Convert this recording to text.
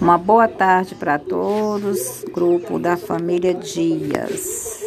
Uma boa tarde para todos, grupo da família Dias.